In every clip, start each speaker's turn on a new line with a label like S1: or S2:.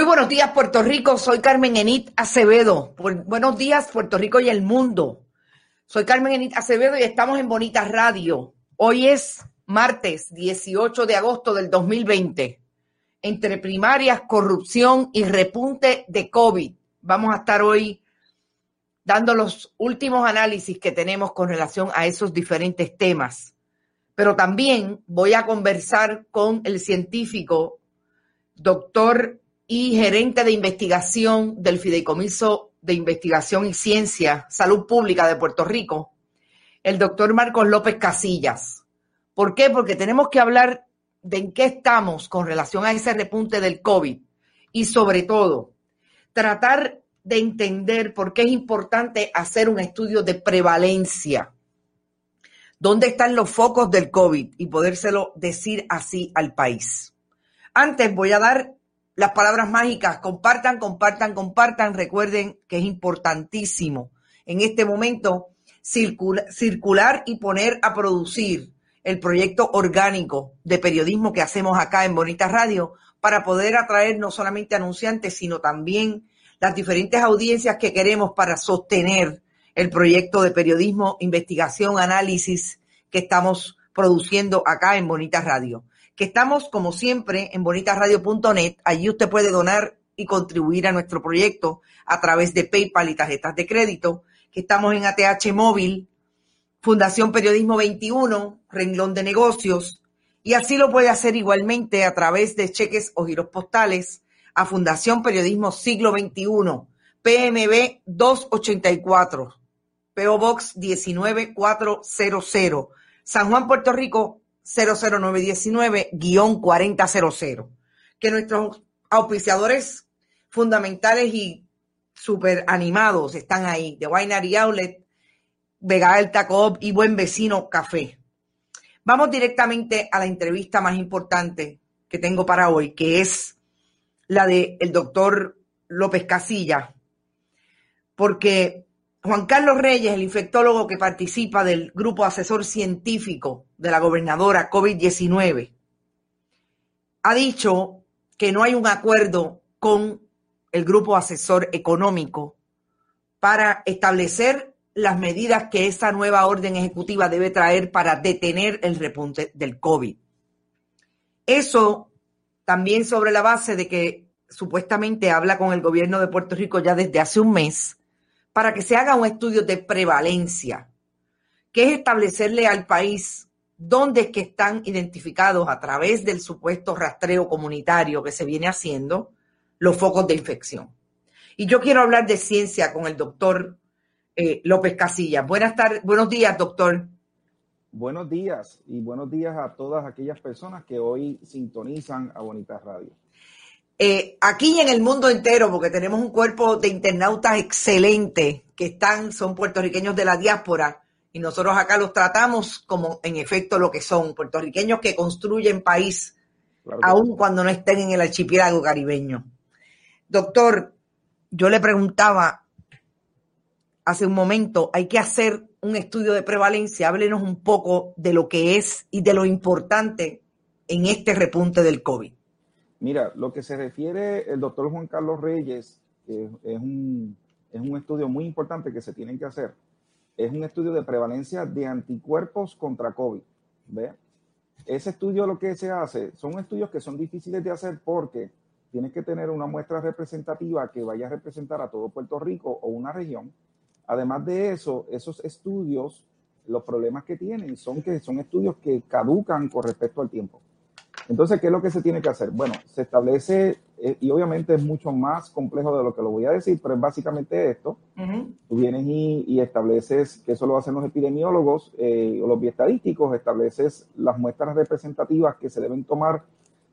S1: Muy buenos días, Puerto Rico. Soy Carmen Enit Acevedo. buenos días, Puerto Rico y el mundo. Soy Carmen Enit Acevedo y estamos en Bonita Radio. Hoy es martes 18 de agosto del 2020. Entre primarias, corrupción y repunte de COVID. Vamos a estar hoy dando los últimos análisis que tenemos con relación a esos diferentes temas. Pero también voy a conversar con el científico, doctor y gerente de investigación del Fideicomiso de Investigación y Ciencia, Salud Pública de Puerto Rico, el doctor Marcos López Casillas. ¿Por qué? Porque tenemos que hablar de en qué estamos con relación a ese repunte del COVID y sobre todo tratar de entender por qué es importante hacer un estudio de prevalencia. ¿Dónde están los focos del COVID? Y podérselo decir así al país. Antes voy a dar las palabras mágicas, compartan, compartan, compartan. Recuerden que es importantísimo en este momento circular y poner a producir el proyecto orgánico de periodismo que hacemos acá en Bonita Radio para poder atraer no solamente anunciantes, sino también las diferentes audiencias que queremos para sostener el proyecto de periodismo, investigación, análisis que estamos produciendo acá en Bonita Radio que estamos como siempre en bonitasradio.net. Allí usted puede donar y contribuir a nuestro proyecto a través de PayPal y tarjetas de crédito, que estamos en ATH Móvil, Fundación Periodismo 21, renglón de negocios, y así lo puede hacer igualmente a través de cheques o giros postales a Fundación Periodismo Siglo XXI, PMB 284, PO Box 19400, San Juan, Puerto Rico 00919-4000. Que nuestros auspiciadores fundamentales y super animados están ahí, de Winery Outlet, Vega Alta Coop y Buen Vecino Café. Vamos directamente a la entrevista más importante que tengo para hoy, que es la del el doctor López Casilla, porque Juan Carlos Reyes, el infectólogo que participa del grupo asesor científico de la gobernadora COVID-19, ha dicho que no hay un acuerdo con el grupo asesor económico para establecer las medidas que esa nueva orden ejecutiva debe traer para detener el repunte del COVID. Eso también sobre la base de que supuestamente habla con el gobierno de Puerto Rico ya desde hace un mes para que se haga un estudio de prevalencia, que es establecerle al país dónde es que están identificados a través del supuesto rastreo comunitario que se viene haciendo los focos de infección. Y yo quiero hablar de ciencia con el doctor eh, López Casillas. Buenas tardes, buenos días, doctor.
S2: Buenos días y buenos días a todas aquellas personas que hoy sintonizan a Bonita Radio.
S1: Eh, aquí y en el mundo entero, porque tenemos un cuerpo de internautas excelente que están, son puertorriqueños de la diáspora y nosotros acá los tratamos como en efecto lo que son, puertorriqueños que construyen país, aun cuando no estén en el archipiélago caribeño. Doctor, yo le preguntaba hace un momento, hay que hacer un estudio de prevalencia, háblenos un poco de lo que es y de lo importante en este repunte del COVID.
S2: Mira, lo que se refiere el doctor Juan Carlos Reyes, que es un, es un estudio muy importante que se tiene que hacer, es un estudio de prevalencia de anticuerpos contra COVID. ¿ve? Ese estudio lo que se hace, son estudios que son difíciles de hacer porque tienes que tener una muestra representativa que vaya a representar a todo Puerto Rico o una región. Además de eso, esos estudios, los problemas que tienen son que son estudios que caducan con respecto al tiempo. Entonces, ¿qué es lo que se tiene que hacer? Bueno, se establece, eh, y obviamente es mucho más complejo de lo que lo voy a decir, pero es básicamente esto. Tú vienes y, estableces, que eso lo hacen los epidemiólogos eh, o los biestadísticos, estableces las muestras representativas que se deben tomar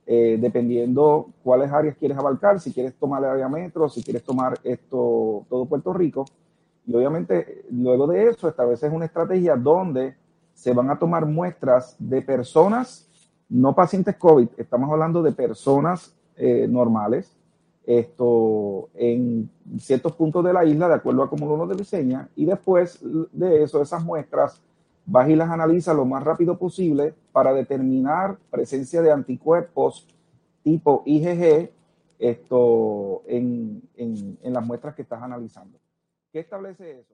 S2: eh, dependiendo cuáles áreas quieres abarcar, si quieres tomar el área metro, si quieres tomar esto, todo Puerto Rico. Y obviamente, luego de eso, estableces una estrategia donde se van a tomar muestras de personas no pacientes COVID, estamos hablando de personas eh, normales, esto en ciertos puntos de la isla, de acuerdo a cómo uno lo diseña, y después de eso, esas muestras, vas y las analizas lo más rápido posible para determinar presencia de anticuerpos tipo IgG esto en, en, en las muestras que estás analizando. ¿Qué establece eso?